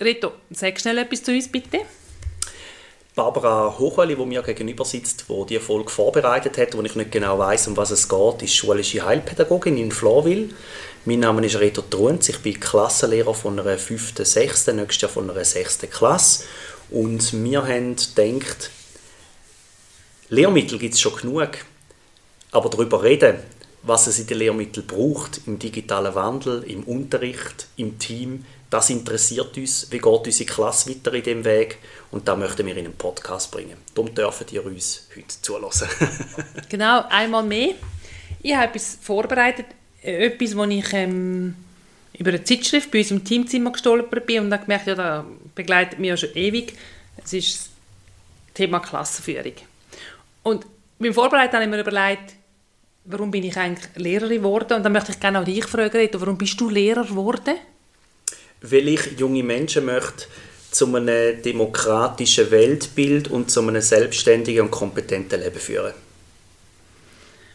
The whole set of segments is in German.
Reto, sag schnell etwas zu uns, bitte. Barbara Hochwalli, die mir gegenüber sitzt, die die Folge vorbereitet hat, wo ich nicht genau weiß, um was es geht, ist schulische Heilpädagogin in Florwil. Mein Name ist Reto Trunz, ich bin Klassenlehrer von einer 5., 6., nächstes Jahr von einer 6. Klasse. Und wir haben gedacht, Lehrmittel gibt es schon genug, aber darüber reden, was es in den Lehrmitteln braucht, im digitalen Wandel, im Unterricht, im Team, das interessiert uns. Wie geht unsere Klasse weiter in dem Weg? Und da möchten wir in einen Podcast bringen. Darum dürfen ihr uns heute zulassen. genau, einmal mehr. Ich habe etwas vorbereitet, etwas, wo ich ähm, über eine Zeitschrift bei uns im Teamzimmer gestolpert bin und dann gemerkt, ja, das begleitet mich ja schon ewig. Es ist das Thema Klassenführung. Und beim Vorbereiten habe ich mir überlegt, warum bin ich eigentlich Lehrerin geworden? Und dann möchte ich gerne auch dich fragen, warum bist du Lehrer geworden? Weil ich junge Menschen möchte zu einem demokratischen Weltbild und zu einem selbstständigen und kompetenten Leben führen.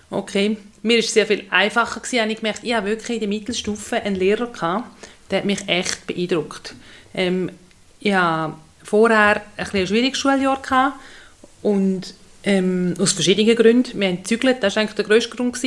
Okay, mir es sehr viel einfacher gewesen. Ich gemerkt, ich habe wirklich in der Mittelstufe einen Lehrer gehabt, der hat mich echt beeindruckt. Ähm, ich hatte vorher ein, ein schwieriges Schuljahr und ähm, aus verschiedenen Gründen. Wir haben gezügelt, das war eigentlich der grösste Grund.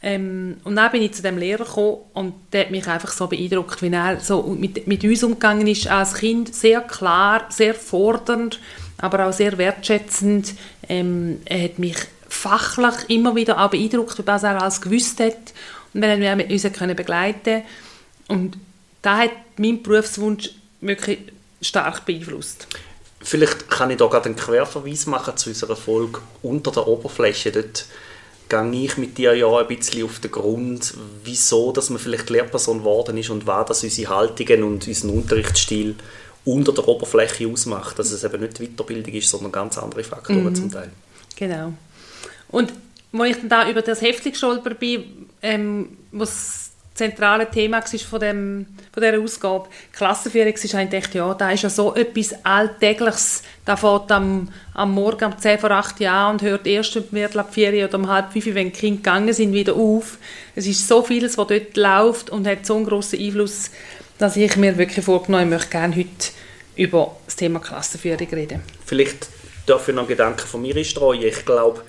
Ähm, und dann bin ich zu dem Lehrer gekommen und der hat mich einfach so beeindruckt, wie er so mit, mit uns umgegangen ist als Kind. Sehr klar, sehr fordernd, aber auch sehr wertschätzend. Ähm, er hat mich fachlich immer wieder auch beeindruckt, was er alles gewusst hat. Und wir haben uns können begleiten Und da hat mein Berufswunsch wirklich stark beeinflusst. Vielleicht kann ich da gerade einen Querverweis machen zu unserer Folge «Unter der Oberfläche». Dort gehe ich mit dir ja ein bisschen auf den Grund, wieso dass man vielleicht Lehrperson geworden ist und was das unsere Haltungen und unseren Unterrichtsstil unter der Oberfläche ausmacht. Dass es eben nicht Weiterbildung ist, sondern ganz andere Faktoren mhm. zum Teil. Genau. Und als ich dann da über das Heftchen gestolpert bin, ähm, was zentrale Thema von, dem, von dieser Ausgabe. Klassenführung ist eigentlich, ja, da ist ja so etwas Alltägliches. Da fährt am, am Morgen um 10 vor 8 Jahren und hört erst um Viertel ab 4 oder um halb 5, wenn die Kinder gegangen sind, wieder auf. Es ist so vieles, was dort läuft und hat so einen grossen Einfluss, dass ich mir wirklich vorgenommen ich möchte gerne heute über das Thema Klassenführung reden. Vielleicht darf ich noch einen Gedanken von mir einstreuen. Ich glaube,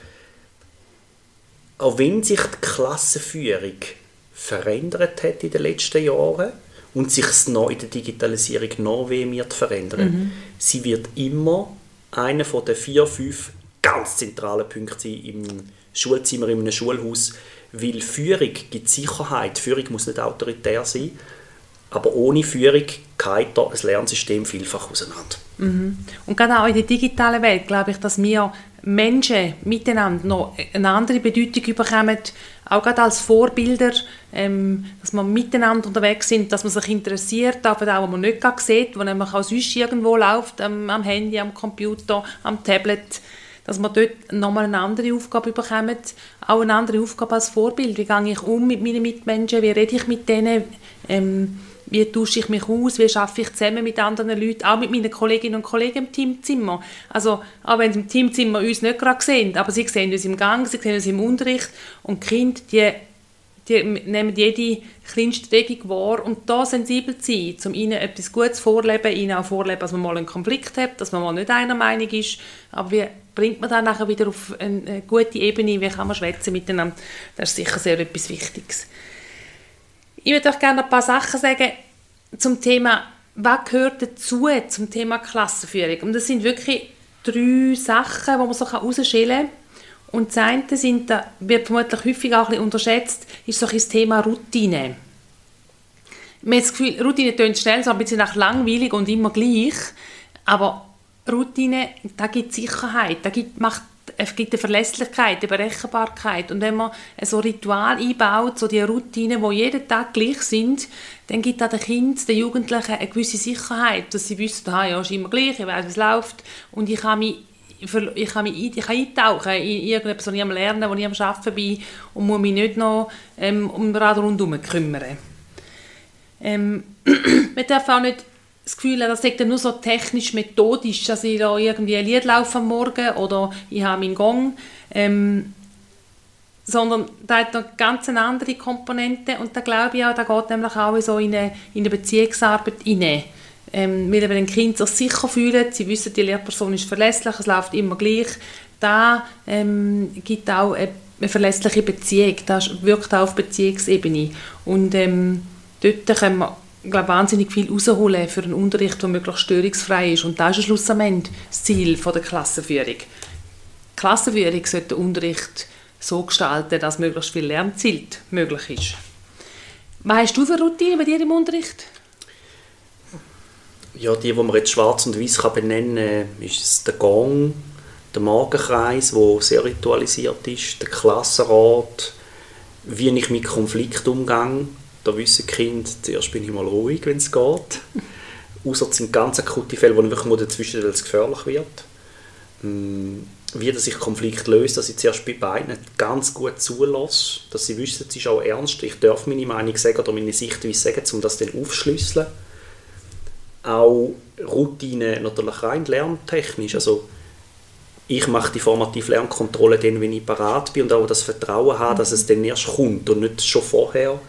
auch wenn sich die Klassenführung verändert hat in den letzten Jahren und sich noch in der Digitalisierung noch mehr verändern. Mhm. Sie wird immer einer von den vier, fünf ganz zentralen Punkten sein im Schulzimmer, in einem Schulhaus, weil Führung gibt Sicherheit. Führung muss nicht autoritär sein, aber ohne Führung geht da ein Lernsystem vielfach auseinander. Mhm. Und gerade auch in der digitalen Welt glaube ich, dass wir Menschen miteinander noch eine andere Bedeutung bekommen, auch gerade als Vorbilder, ähm, dass wir miteinander unterwegs sind, dass man sich interessiert, aber auch, was man nicht sieht, wo nämlich auch sonst irgendwo läuft, ähm, am Handy, am Computer, am Tablet, dass man dort nochmal eine andere Aufgabe bekommen, auch eine andere Aufgabe als Vorbild. Wie gehe ich um mit meinen Mitmenschen, wie rede ich mit denen, ähm, wie tausche ich mich aus, wie schaffe ich zusammen mit anderen Leuten, auch mit meinen Kolleginnen und Kollegen im Teamzimmer. Also, auch wenn sie im Teamzimmer uns nicht gerade sehen, aber sie sehen uns im Gang, sie sehen uns im Unterricht und die Kinder, die, die nehmen jede kleinste Regung wahr und da sensibel zu sein, um ihnen etwas Gutes vorleben, ihnen auch vorleben, dass man mal einen Konflikt hat, dass man mal nicht einer Meinung ist, aber wie bringt man dann nachher wieder auf eine gute Ebene, wie kann man schwätzen miteinander, das ist sicher sehr etwas Wichtiges. Ich würde euch gerne ein paar Sachen sagen zum Thema, was gehört dazu zum Thema Klassenführung. Und das sind wirklich drei Sachen, die man so herausschälen kann. Und das eine sind, das wird vermutlich häufig auch ein unterschätzt, ist so ein das Thema Routine. Man hat das Gefühl, Routine klingt schnell so ein bisschen nach langweilig und immer gleich, aber Routine, da gibt Sicherheit, da gibt, macht es gibt eine Verlässlichkeit, eine Berechenbarkeit. Und wenn man so Ritual einbaut, so die Routinen, die jeden Tag gleich sind, dann gibt auch den Kindern, den Jugendlichen eine gewisse Sicherheit, dass sie wissen, ah, ja, ist immer gleich, ich weiß, es läuft und ich kann mich ich kann mich ich kann eintauchen in irgendetwas, was ich am Lernen, wo ich am Arbeiten bin und muss mich nicht noch ähm, um den Rad rundherum kümmern. Ähm, man darf auch nicht das Gefühl das ist nur so technisch-methodisch, dass ich da irgendwie ein Lied laufe am Morgen oder ich habe meinen Gong, ähm, sondern da hat noch ganz eine andere Komponente und da glaube ich auch, da geht nämlich auch so in eine, in eine Beziehungsarbeit hinein. Ähm, weil ein Kind sich sicher fühlt, sie wissen, die Lehrperson ist verlässlich, es läuft immer gleich, da ähm, gibt auch eine, eine verlässliche Beziehung, das wirkt auch auf Beziehungsebene und ähm, dort können wir glaube, wahnsinnig viel rausholen für einen Unterricht, der möglichst störungsfrei ist. Und das ist schlussendlich das Ziel der Klassenführung. Die Klassenführung sollte den Unterricht so gestalten, dass möglichst viel Lernziel möglich ist. Was hast du für Routine bei dir im Unterricht? Ja, die, die man jetzt schwarz und weiß benennen kann, ist der Gong, der Morgenkreis, der sehr ritualisiert ist, der Klassenrat, wie ich mit Konflikt umgehe, da wissen die Kinder, zuerst bin ich mal ruhig, wenn es geht. Außer es sind ganz akute Fälle, wo wirklich mal dazwischen es gefährlich wird. Mm, wie dass ich Konflikt löse, dass ich zuerst bei beiden ganz gut zulasse, dass sie wissen, es ist auch ernst, ich darf meine Meinung sagen oder meine Sichtweise sagen, um das dann aufzuschlüsseln. Auch Routine natürlich rein lerntechnisch, also ich mache die formative Lernkontrolle dann, wenn ich parat bin und auch das Vertrauen habe, dass es dann erst kommt und nicht schon vorher.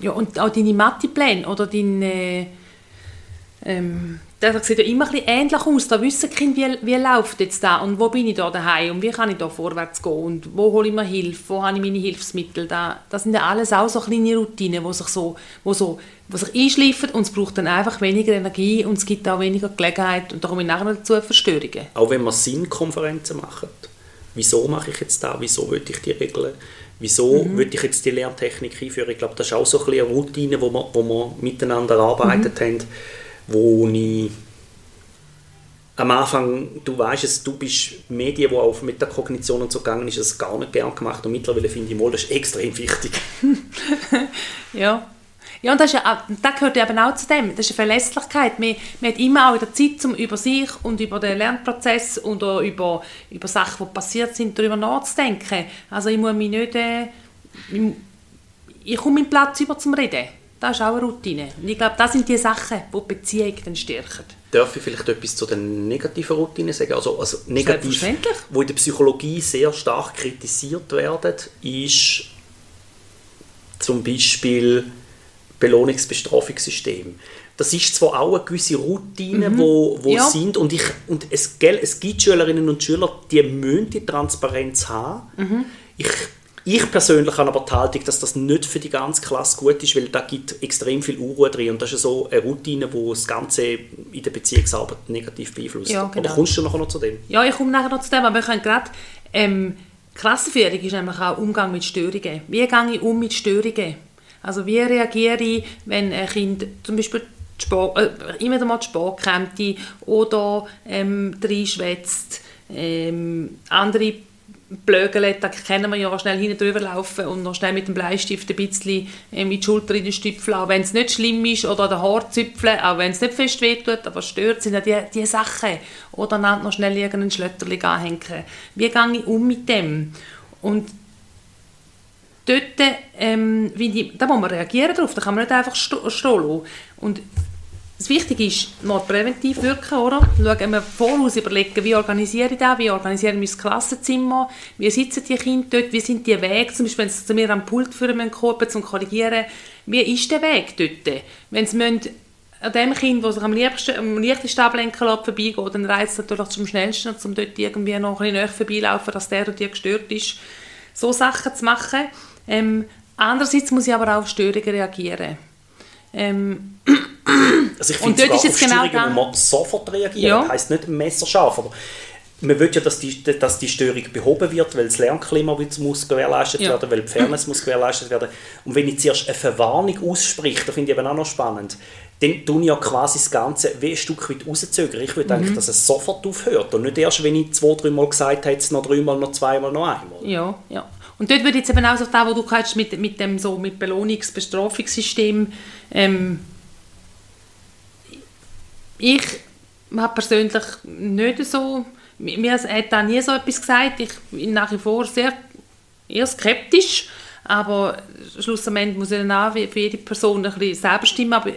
Ja, und auch deine Mathepläne oder deine... Ähm, das sieht ja immer ein bisschen ähnlich aus. Da wissen die Kinder, wie, wie läuft jetzt da und wo bin ich da daheim und wie kann ich da vorwärts gehen und wo hole ich mir Hilfe, wo habe ich meine Hilfsmittel. Da, das sind ja alles auch so kleine Routinen, die sich, so, wo so, wo sich einschleifen und es braucht dann einfach weniger Energie und es gibt auch weniger Gelegenheit und da komme ich nachher dazu Verstörungen. Auch wenn man Sinnkonferenzen macht. Wieso mache ich jetzt da? Wieso will ich die Regeln? Wieso mhm. würde ich jetzt die Lerntechnik einführen? Ich glaube, das ist auch so ein eine Routine, wo wir, wo wir miteinander erarbeitet mhm. haben, wo ich am Anfang, du weißt es, du bist Medien, wo auf Metakognition und so gegangen ist, das gar nicht gern gemacht und mittlerweile finde ich mal, das ist extrem wichtig. ja. Ja, und das, ist ja, das gehört eben auch zu dem. Das ist eine Verlässlichkeit. Man, man hat immer auch wieder Zeit, um über sich und über den Lernprozess und über, über Sachen, die passiert sind, darüber nachzudenken. Also ich muss mich nicht... Äh, ich komme meinen Platz über zum Reden. Das ist auch eine Routine. Und ich glaube, das sind die Sachen, die die Beziehung dann stärken. Darf ich vielleicht etwas zu den negativen Routinen sagen? Also, also negativ, wo in der Psychologie sehr stark kritisiert werden, ist zum Beispiel Belohnungsbestrafungssystem. Das ist zwar auch eine gewisse Routine, mhm. wo, wo ja. sind und, ich, und es, gell, es gibt Schülerinnen und Schüler, die müssen die Transparenz haben. Mhm. Ich, ich persönlich habe aber die Haltung, dass das nicht für die ganze Klasse gut ist, weil da gibt extrem viel Unruhe drin und das ist so eine Routine, die das Ganze in der Beziehungsarbeit negativ beeinflusst. Ja, genau. Oder kommst du nachher noch zu dem? Ja, ich komme nachher noch zu dem, aber wir können gerade... Ähm, Klassenführung ist nämlich auch Umgang mit Störungen. Wie gehe ich um mit Störungen? Also wie reagiere ich, wenn ein Kind zum Beispiel äh, immer mal Sport kommt oder ähm, reinschwätzt, ähm, andere Blögele, da kennen wir ja schnell hinten drüber laufen und noch schnell mit dem Bleistift ein bisschen ähm, mit die Schulter in den Stüpfeln, auch wenn es nicht schlimm ist, oder den Haar züpfeln, auch wenn es nicht fest wehtut, aber stört, sind ja die, die Sachen. Oder dann noch schnell irgendeinen Schlötterling anhängen. Wie gehe ich um mit dem? Und dort, ähm, die, da muss man reagieren darauf, da kann man nicht einfach stehen lassen. Und das Wichtige ist, mal präventiv wirken, oder? Schauen wir voraus, überlegen, wie organisiere ich das, wie organisiere ich mein Klassenzimmer, wie sitzen die Kinder dort, wie sind die Wege, zum Beispiel, wenn sie zu mir am Pult führen müssen, zum Korrigieren, wie ist der Weg dort? Wenn sie müssen, an dem Kind, das sich am, liebsten, am leichtesten ablenken lässt, vorbeigeht, dann reizt es natürlich zum schnellsten, um dort irgendwie noch ein bisschen näher vorbeilaufen, dass der oder die gestört ist. So Sachen zu machen, ähm, andererseits muss ich aber auch auf Störungen reagieren. Ähm, also ich finde sogar auf genau Störungen muss man sofort reagieren. Ja. Das heisst nicht messerscharf, aber man will ja, dass die, dass die Störung behoben wird, weil das Lernklima muss gewährleistet ja. werden, weil die Fairness muss gewährleistet werden. Und wenn ich zuerst eine Verwarnung ausspreche, das finde ich eben auch noch spannend, dann ich ja quasi das Ganze wie ein Stück weit rauszögern. Ich würde Mhm. eigentlich, dass es sofort aufhört und nicht erst, wenn ich zwei, dreimal gesagt habe, jetzt noch dreimal, noch zweimal, noch einmal. Ja, ja. Und dort würde ich jetzt eben auch so das, was du hast mit, mit dem so mit Belohnungs-Bestrafungssystem, ähm, ich habe persönlich nicht so, mir hat da nie so etwas gesagt, ich bin nach wie vor sehr eher skeptisch, aber schlussendlich muss ich dann auch für jede Person ein bisschen selber stimmen, aber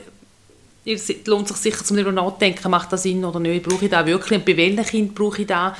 es lohnt sich sicher zum darüber nachdenken, macht das Sinn oder nicht, brauche ich da wirklich und bei welchen Kind brauche ich da,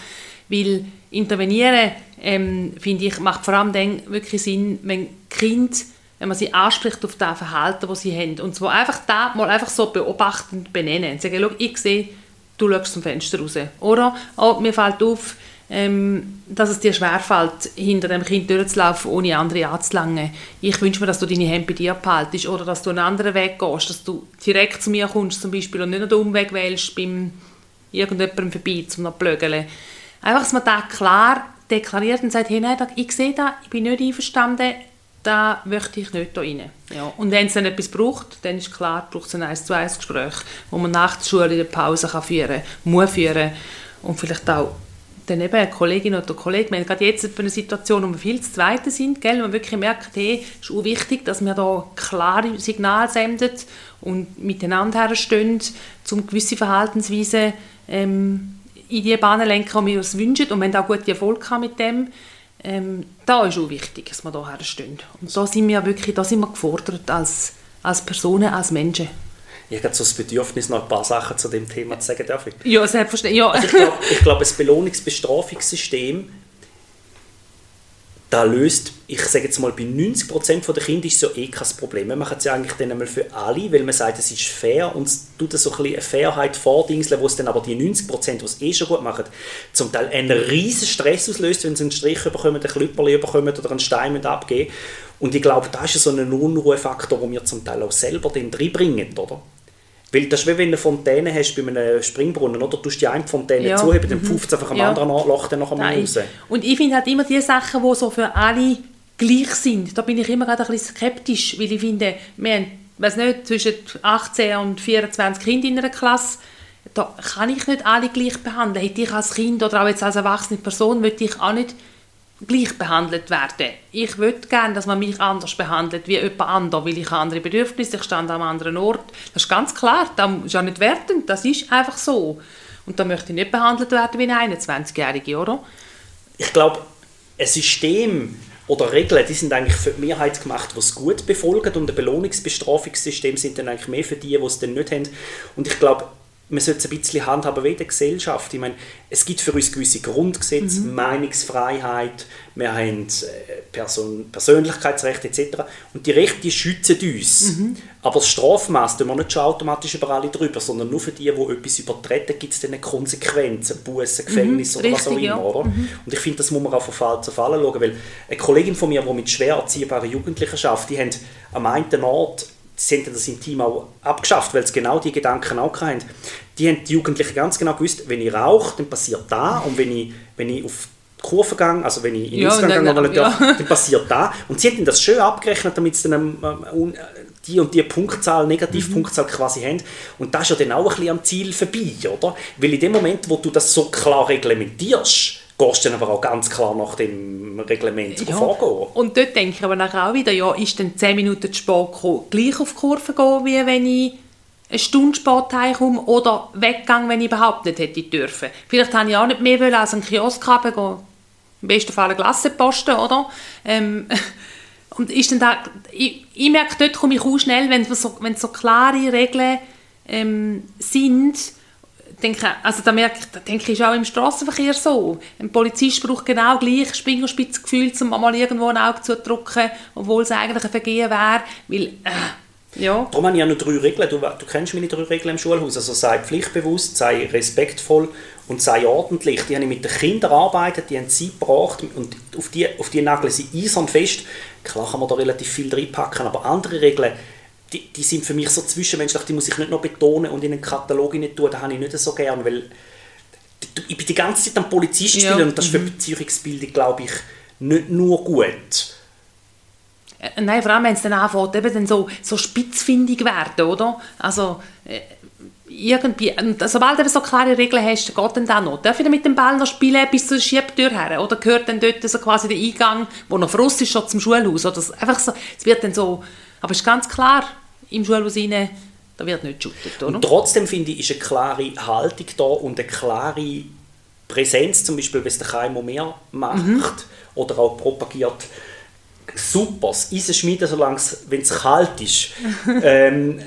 weil intervenieren, ähm, finde ich, macht vor allem dann wirklich Sinn, wenn Kind, wenn man sie anspricht auf das Verhalten, das sie haben und zwar einfach da mal einfach so beobachtend benennen, sagen, schau, ich sehe, du schaust zum Fenster raus, oder? Oh, mir fällt auf, ähm, dass es dir schwerfällt, hinter dem Kind durchzulaufen, ohne andere anzulangen. Ich wünsche mir, dass du deine Hände bei dir behaltest oder dass du einen anderen Weg gehst, dass du direkt zu mir kommst zum Beispiel und nicht noch den Umweg wählst beim irgendjemandem vorbei, zum noch blögeln. Einfach, dass man da klar deklariert und sagt, hey, nein, ich sehe da, ich bin nicht einverstanden, da möchte ich nicht da rein. Ja. Und wenn es dann etwas braucht, dann ist klar, braucht es ein 1 zu 1 Gespräch, wo man nach der Schule in der Pause kann führen muss führen und vielleicht auch dann eben eine Kollegin oder Kollege, wir haben gerade jetzt eine Situation, wo wir viel zu zweit sind, gell, wo man wirklich merkt, hey, es ist auch wichtig, dass wir da klare Signale senden und miteinander herstehen, um gewisse Verhaltensweisen ähm, in die Bahnen lenken, die wir uns wünschen und haben auch gute Erfolg gehabt mit dem. Ähm, da ist auch wichtig, dass wir da herstehen. Und da sind wir wirklich, da sind wir gefordert als, als Personen, als Menschen. Ich habe so das Bedürfnis, noch ein paar Sachen zu dem Thema zu sagen, darf ich? Ja, selbstverständlich. Ja. Also ich glaube, glaub, das Belohnungsbestrafungssystem, da löst, ich sage jetzt mal, bei 90% der Kinder ist so eh kein Problem. Wir machen es ja eigentlich dann einmal für alle, weil man sagt, es ist fair und es tut so ein bisschen eine Fairheit vordingseln, wo es dann aber die 90%, die es eh schon gut machen, zum Teil einen riesen Stress auslöst, wenn sie einen Strich bekommen, ein Klüpperli bekommen oder einen Stein mit abgeben. Und ich glaube, das ist so ein Unruhefaktor, den wir zum Teil auch selber dann reinbringen, oder? Weil das ist wie wenn du eine Fontäne hast bei einem Springbrunnen, oder? Du tust die eine Fontäne Ja. zuheben, dann pfeift es einfach am Ja. anderen Loch dann noch einmal Nein. raus. Und ich finde halt immer die Sachen, die so für alle gleich sind, da bin ich immer gerade ein bisschen skeptisch, weil ich finde, wir haben, weiß nicht, zwischen 18 und 24 Kinder in einer Klasse, da kann ich nicht alle gleich behandeln. Hätte ich als Kind oder auch jetzt als erwachsene Person, würde ich auch nicht gleich behandelt werden. Ich würde gerne, dass man mich anders behandelt wie jemand anderes, weil ich andere Bedürfnisse, ich stand am anderen Ort. Das ist ganz klar, das ist ja nicht wertend, das ist einfach so. Und da möchte ich nicht behandelt werden wie eine 21-Jährige, oder? Ich glaube, ein System oder Regeln, die sind eigentlich für die Mehrheit gemacht, die es gut befolgen und ein Belohnungsbestrafungssystem sind dann eigentlich mehr für die, die es dann nicht haben. Und ich glaube, man sollte es ein bisschen handhaben wie in der Gesellschaft. Ich meine, es gibt für uns gewisse Grundgesetze, Meinungsfreiheit, wir haben äh, Person Persönlichkeitsrechte etc. Und die Rechte die schützen uns. Aber das Strafmaß tun wir nicht schon automatisch über alle drüber, sondern nur für die, die etwas übertreten, gibt es dann Konsequenzen, Bussen, Gefängnis oder was auch richtig, immer. ja. Oder? Und ich finde, das muss man auch von Fall zu Fall schauen, weil eine Kollegin von mir, die mit schwer erziehbaren Jugendlichen arbeitet, die haben am einen Ort, sie haben das im Team auch abgeschafft, weil sie genau die Gedanken auch hatten. Die haben die Jugendlichen ganz genau gewusst, wenn ich rauche, dann passiert da und wenn ich, wenn ich auf die Kurve gehe, also wenn ich in den Ja, Ausgang gehe, dann- nicht ja. darf, dann passiert da. Und sie haben das schön abgerechnet, damit sie dann ähm, ähm, die und die Punktzahl, Negativpunktzahl quasi haben. Und das ist ja dann auch ein bisschen am Ziel vorbei, oder? Weil in dem Moment, wo du das so klar reglementierst, gehst du dann aber auch ganz klar nach dem Reglement Ja. vorgehen. Und dort denke ich aber nachher auch wieder, ja, ist dann 10 Minuten zu spät gekommen, gleich auf die Kurve gehen, wie wenn ich eine Stunde spät heimkomme oder weggegangen, wenn ich überhaupt nicht hätte dürfen. Vielleicht habe ich auch nicht mehr wollen als einen Kiosk haben, gehen, im besten Fall eine Glasse posten, oder? Ähm, und ist dann da, ich, ich merke, dort komme ich auch schnell, wenn so, wenn so klare Regeln ähm, sind, denke, also da merke ich, da denke ich, ist auch im Straßenverkehr so. Ein Polizist braucht genau gleich Spingerspitzgefühl, um mal irgendwo ein Auge zu drücken, obwohl es eigentlich ein Vergehen wäre, weil, äh, ja. Darum habe ich ja noch drei Regeln. Du, du kennst meine drei Regeln im Schulhaus. Also sei pflichtbewusst, sei respektvoll und sei ordentlich. Die habe ich mit den Kindern arbeitet, die haben sie gebracht und auf die, auf die nageln sie eisern fest. Klar kann man da relativ viel reinpacken, aber andere Regeln, die, die sind für mich so zwischenmenschlich, die muss ich nicht noch betonen und in einen Katalog nicht tun, das habe ich nicht so gern, weil ich bin die ganze Zeit am Polizist Ja, und das ist für die Beziehungsbildung, glaube ich, nicht nur gut. Äh, nein, vor allem, wenn es dann anfängt, eben dann so, so spitzfindig werden, oder? Also, äh, irgendwie, sobald du so klare Regeln hast, geht dann das noch. Darf ich mit dem Ball noch spielen bis zur Schiebtür her? Oder gehört dann dort so quasi der Eingang, wo noch Frost ist, schon zum Schulhaus? Oder einfach so, es wird dann so, aber es ist ganz klar, im Schulhaus rein, da wird nicht geshootet, oder? Und trotzdem finde ich, ist eine klare Haltung da und eine klare Präsenz, zum Beispiel, wenn es der Keimo mehr macht mhm. oder auch propagiert, super, das Eisen schmieden, solange es, wenn es kalt ist. ähm,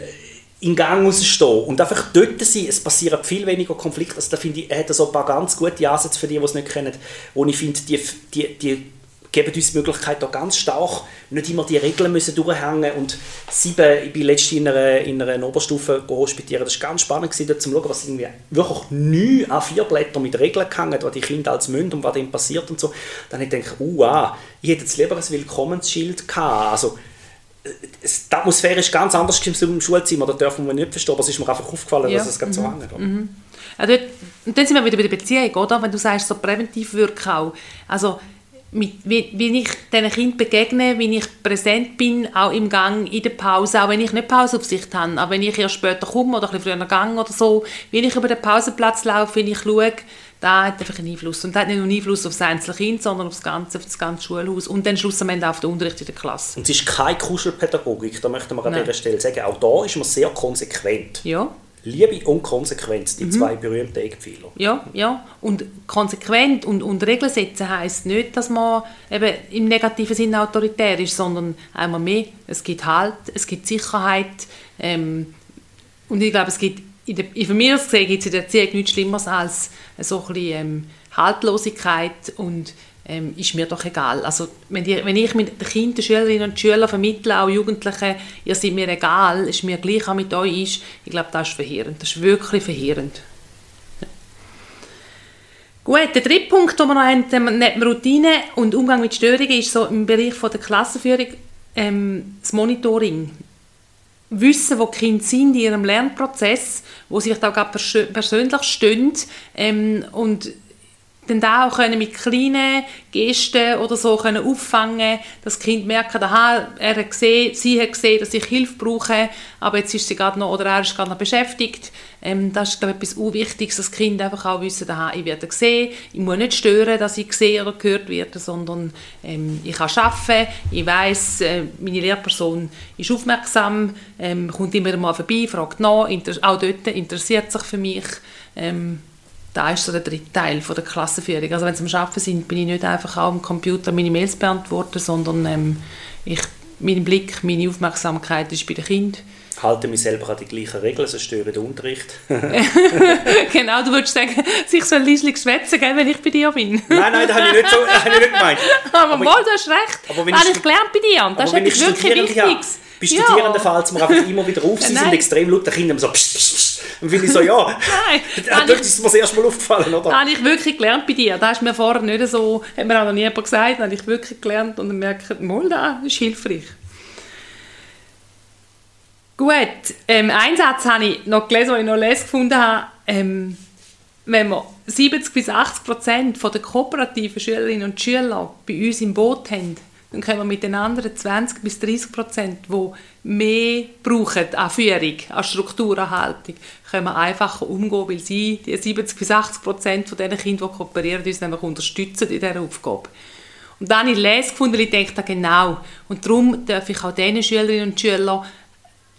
in Gang rausstehen und einfach dort sein, es passieren viel weniger Konflikte. Also da finde ich, er hat so ein paar ganz gute Ansätze für die, die es nicht kennen, wo ich finde, die, die, die geben uns die Möglichkeit, da ganz stark nicht immer die Regeln müssen durchhängen und sieben, ich bin letztens in einer, in einer Oberstufe hospitieren, das war ganz spannend gewesen, zu schauen, was irgendwie wirklich neun a vier Blätter mit Regeln gehangen, was die Kinder als müssen und was dem passiert und so. Dann habe ich gedacht, uh, ah, ich hätte jetzt lieber ein Willkommensschild gehabt. Also, die Atmosphäre ist ganz anders im Schulzimmer, das dürfen wir nicht verstehen, aber es ist mir einfach aufgefallen, ja. dass es mhm. so hängt. Mhm. Also, und dann sind wir wieder bei der Beziehung, oder? Wenn du sagst, so präventiv wirken auch. Also, mit, wie, ich diesen Kindern begegne, wie ich präsent bin, auch im Gang, in der Pause, auch wenn ich nicht Pauseaufsicht habe, aber wenn ich erst später komme oder ein bisschen früher Gang oder so, wie ich über den Pausenplatz laufe, wenn ich schaue, da hat einfach einen Einfluss. Und das hat nicht nur einen Einfluss auf das einzelne Kind, sondern auf das ganze, auf das ganze Schulhaus und dann schlussendlich auf den Unterricht in der Klasse. Und es ist keine Kuschelpädagogik, da möchte man an dieser Stelle sagen. Auch da ist man sehr konsequent. Ja. Liebe und Konsequenz, die mhm. zwei berühmten Eckpfeiler. Ja, ja. Und konsequent und, und Regeln setzen heisst nicht, dass man eben im negativen Sinne autoritär ist, sondern einmal mehr, es gibt Halt, es gibt Sicherheit. Ähm, und ich glaube, es gibt, in der, von mir aus gesehen, gibt es in der Erziehung nichts Schlimmeres als so ein bisschen ähm, Haltlosigkeit und ähm, ist mir doch egal. Also wenn, die, wenn ich mit den Kindern, Schülerinnen und Schülern vermittle, auch Jugendlichen, ihr seid mir egal, ist mir gleich auch mit euch ich glaube, das ist verheerend. Das ist wirklich verheerend. Gut, der dritte Punkt, den wir noch haben, neben Routine und Umgang mit Störungen, ist so im Bereich von der Klassenführung ähm, das Monitoring. Wissen, wo die Kinder sind in ihrem Lernprozess, wo sie vielleicht auch persönlich stehen ähm, und dann da auch können mit kleinen Gesten oder so können auffangen, dass das Kind merkt, aha, er hat gesehen, sie hat gesehen, dass ich Hilfe brauche, aber jetzt ist sie gerade noch oder er ist gerade noch beschäftigt. Ähm, das ist glaube ich, etwas Unwichtiges, dass das Kind einfach auch wissen, aha, ich werde gesehen, ich muss nicht stören, dass ich gesehen oder gehört werde, sondern ähm, ich kann arbeiten, ich weiß, äh, meine Lehrperson ist aufmerksam, ähm, kommt immer mal vorbei, fragt nach, auch dort interessiert sich für mich. Ähm, da ist so der dritte Teil von der Klassenführung. Also wenn sie am Arbeiten sind, bin ich nicht einfach am Computer meine Mails beantworten, sondern ähm, ich, mein Blick, meine Aufmerksamkeit ist bei den Kindern. Halte mich selber an die gleichen Regeln, sonst störe den Unterricht. genau, du würdest sagen, sich so ein bisschen schwätzen, wenn ich bei dir bin. nein, nein, das habe ich nicht, so, das habe ich nicht gemeint. Aber, aber mal, du hast recht. Aber wenn ich, ich gelernt bei dir. Das ist etwas wirklich Wichtiges. Bei Studierenden ja. fällt es mir einfach immer wieder auf, sie Nein. sind extrem laut, den Kindern so psch, psch, psch. Und finde ich so, ja, Nein, dort ist mir das erste Mal aufgefallen, oder? Habe ich wirklich gelernt bei dir. Das ist mir vorher nicht so, hat mir auch noch nie jemand gesagt, habe ich wirklich gelernt und dann merke ich, mal, das ist hilfreich. Gut, ähm, einen Satz habe ich noch gelesen, den ich noch lesen gefunden habe. Ähm, wenn wir 70 bis 80 Prozent der kooperativen Schülerinnen und Schüler bei uns im Boot haben, dann können wir mit den anderen 20 bis 30 Prozent, die mehr brauchen an Führung, an Strukturerhaltung, können wir einfacher umgehen, weil sie, die 70 bis 80 Prozent von den Kindern, die kooperieren, uns nämlich unterstützen in dieser Aufgabe. Und dann habe ich lese gefunden, ich denke, genau. Und darum darf ich auch diesen Schülerinnen und Schülern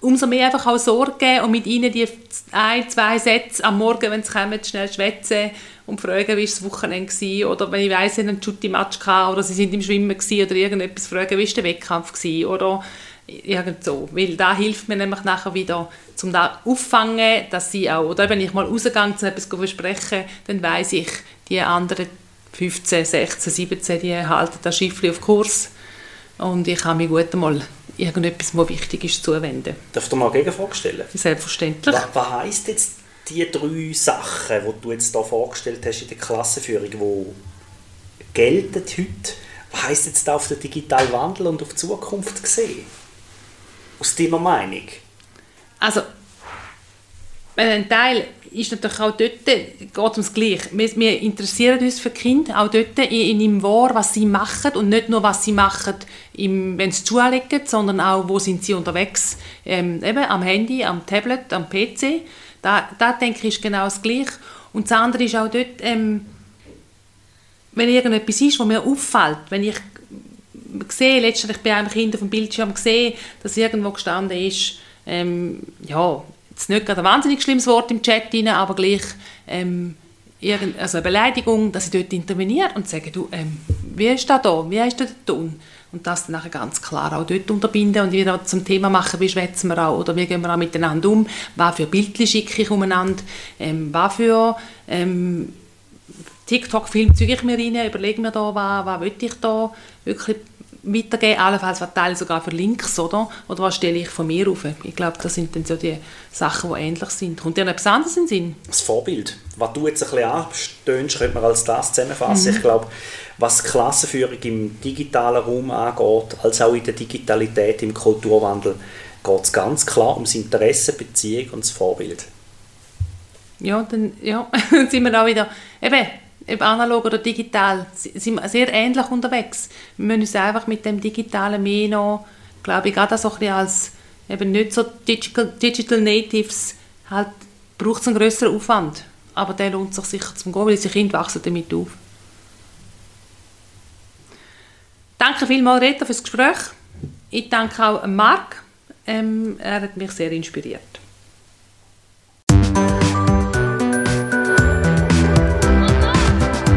umso mehr einfach auch Sorge und mit ihnen die ein, zwei Sätze am Morgen, wenn sie kommen, schnell schwätzen und fragen, wie war das Wochenende war. Oder wenn ich weiss, sie haben einen Shooty-Match oder sie sind im Schwimmen oder irgendetwas fragen, wie war der Wettkampf war. Oder irgend so. Weil da hilft mir nämlich nachher wieder, um da auffangen, dass sie auch, oder wenn ich mal rausgehe, zu etwas besprechen, dann weiss ich, die anderen 15, 16, 17, die halten das Schiff auf Kurs und ich kann mich gut einmal irgendetwas, was wichtig ist, zuwenden. Darf ich mal eine Gegenfrage stellen? Selbstverständlich. Was, was heisst jetzt die drei Sachen, die du jetzt hier vorgestellt hast in der Klassenführung, die gelten heute? Was heisst jetzt da auf den digitalen Wandel und auf die Zukunft gesehen? Aus deiner Meinung? Also, ein Teil ist natürlich auch dort, geht ums Gleiche. Wir, wir interessieren uns für Kinder auch dort in, in im Wahr, was sie machen und nicht nur, was sie machen, im, wenn sie zulegen, sondern auch, wo sind sie unterwegs, ähm, eben am Handy, am Tablet, am PC. Da, da denke ich, ist genau das Gleiche. Und das andere ist auch dort, ähm, wenn irgendetwas ist, was mir auffällt, wenn ich sehe, letztendlich bei einem Kind auf dem Bildschirm gesehen, dass irgendwo gestanden ist, ähm, ja, jetzt nicht gerade ein wahnsinnig schlimmes Wort im Chat rein, aber gleich ähm, irgend, also eine Beleidigung, dass ich dort interveniere und sage, du, ähm, wie ist das da, wie ist das tun? Und das dann nachher ganz klar auch dort unterbinden. Und wieder zum Thema machen, wie schwätzen wir auch oder wie gehen wir auch miteinander um, was für Bildchen schicke ich umeinander, ähm, was für ähm, TikTok-Film züge ich mir rein, überlege mir da, was, was will ich da? Wirklich weitergeben, allenfalls was teile sogar für Links, oder? Oder was stelle ich von mir auf? Ich glaube, das sind dann so die Sachen, die ähnlich sind. Kommt dir noch etwas anderes in den Sinn? Das Vorbild. Was du jetzt ein bisschen anstöhnst, könnte man als das zusammenfassen. Mhm. Ich glaube, was Klassenführung im digitalen Raum angeht, als auch in der Digitalität, im Kulturwandel, geht es ganz klar ums Interesse, Beziehung und das Vorbild. Ja, dann ja, sind wir auch wieder, eben, ob analog oder digital, sind wir sehr ähnlich unterwegs. Wir müssen uns einfach mit dem Digitalen mehr noch, glaube ich, gerade so ein als eben nicht so Digital, Digital Natives, halt braucht es einen größeren Aufwand. Aber der lohnt sich sicher zum Gehen, weil unsere Kinder wachsen damit auf. Danke vielmals, Rita, für das Gespräch. Ich danke auch Marc. Ähm, er hat mich sehr inspiriert.